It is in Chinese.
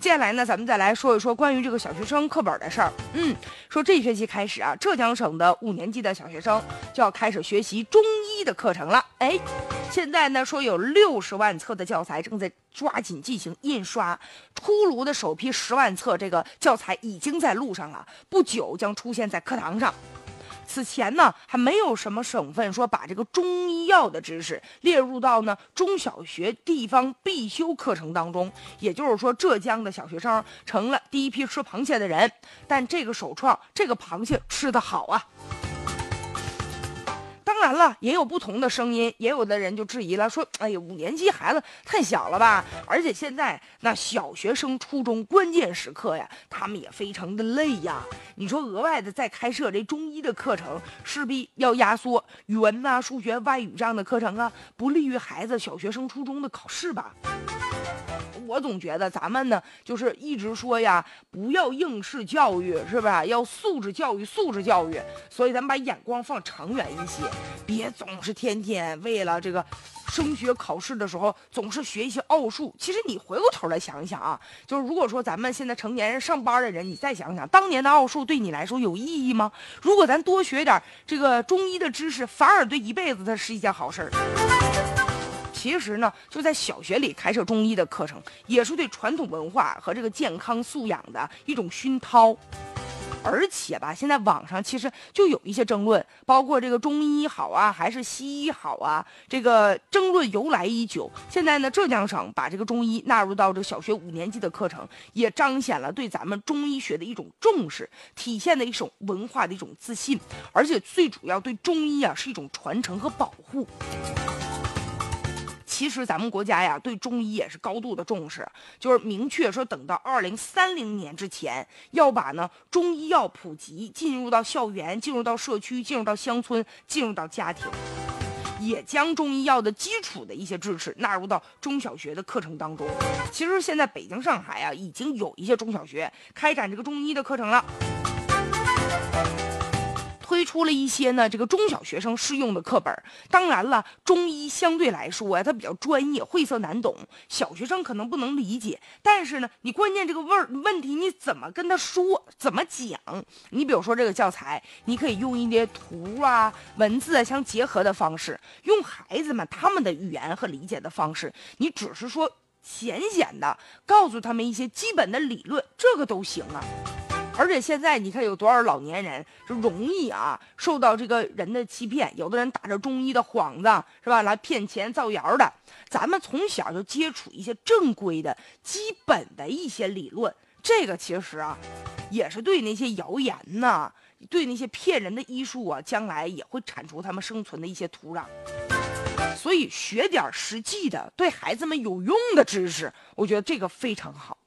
接下来呢，咱们再来说一说关于这个小学生课本的事儿。嗯，说这学期开始啊，浙江省的五年级的小学生就要开始学习中医的课程了。哎，现在呢说有六十万册的教材正在抓紧进行印刷，出炉的首批十万册这个教材已经在路上了，不久将出现在课堂上。此前呢，还没有什么省份说把这个中医药的知识列入到呢中小学地方必修课程当中。也就是说，浙江的小学生成了第一批吃螃蟹的人。但这个首创，这个螃蟹吃的好啊！完了，也有不同的声音，也有的人就质疑了，说：“哎呀，五年级孩子太小了吧？而且现在那小学生、初中关键时刻呀，他们也非常的累呀。你说额外的再开设这中医的课程，势必要压缩语文呐、数学、外语这样的课程啊，不利于孩子小学生、初中的考试吧？”我总觉得咱们呢，就是一直说呀，不要应试教育，是吧？要素质教育，素质教育。所以咱们把眼光放长远一些，别总是天天为了这个升学考试的时候总是学一些奥数。其实你回过头来想一想啊，就是如果说咱们现在成年人上班的人，你再想想当年的奥数对你来说有意义吗？如果咱多学点这个中医的知识，反而对一辈子它是一件好事儿。其实呢，就在小学里开设中医的课程，也是对传统文化和这个健康素养的一种熏陶。而且吧，现在网上其实就有一些争论，包括这个中医好啊，还是西医好啊，这个争论由来已久。现在呢，浙江省把这个中医纳入到这个小学五年级的课程，也彰显了对咱们中医学的一种重视，体现的一种文化的一种自信，而且最主要对中医啊是一种传承和保护。其实咱们国家呀，对中医也是高度的重视，就是明确说，等到二零三零年之前，要把呢中医药普及，进入到校园，进入到社区，进入到乡村，进入到家庭，也将中医药的基础的一些知识纳入到中小学的课程当中。其实现在北京、上海啊，已经有一些中小学开展这个中医的课程了。推出了一些呢，这个中小学生适用的课本。当然了，中医相对来说呀，它比较专业，晦涩难懂，小学生可能不能理解。但是呢，你关键这个问问题你怎么跟他说，怎么讲？你比如说这个教材，你可以用一些图啊、文字啊相结合的方式，用孩子们他们的语言和理解的方式，你只是说浅显的告诉他们一些基本的理论，这个都行啊。而且现在你看有多少老年人就容易啊受到这个人的欺骗，有的人打着中医的幌子是吧来骗钱造谣的。咱们从小就接触一些正规的基本的一些理论，这个其实啊也是对那些谣言呐，对那些骗人的医术啊，将来也会铲除他们生存的一些土壤。所以学点实际的，对孩子们有用的知识，我觉得这个非常好。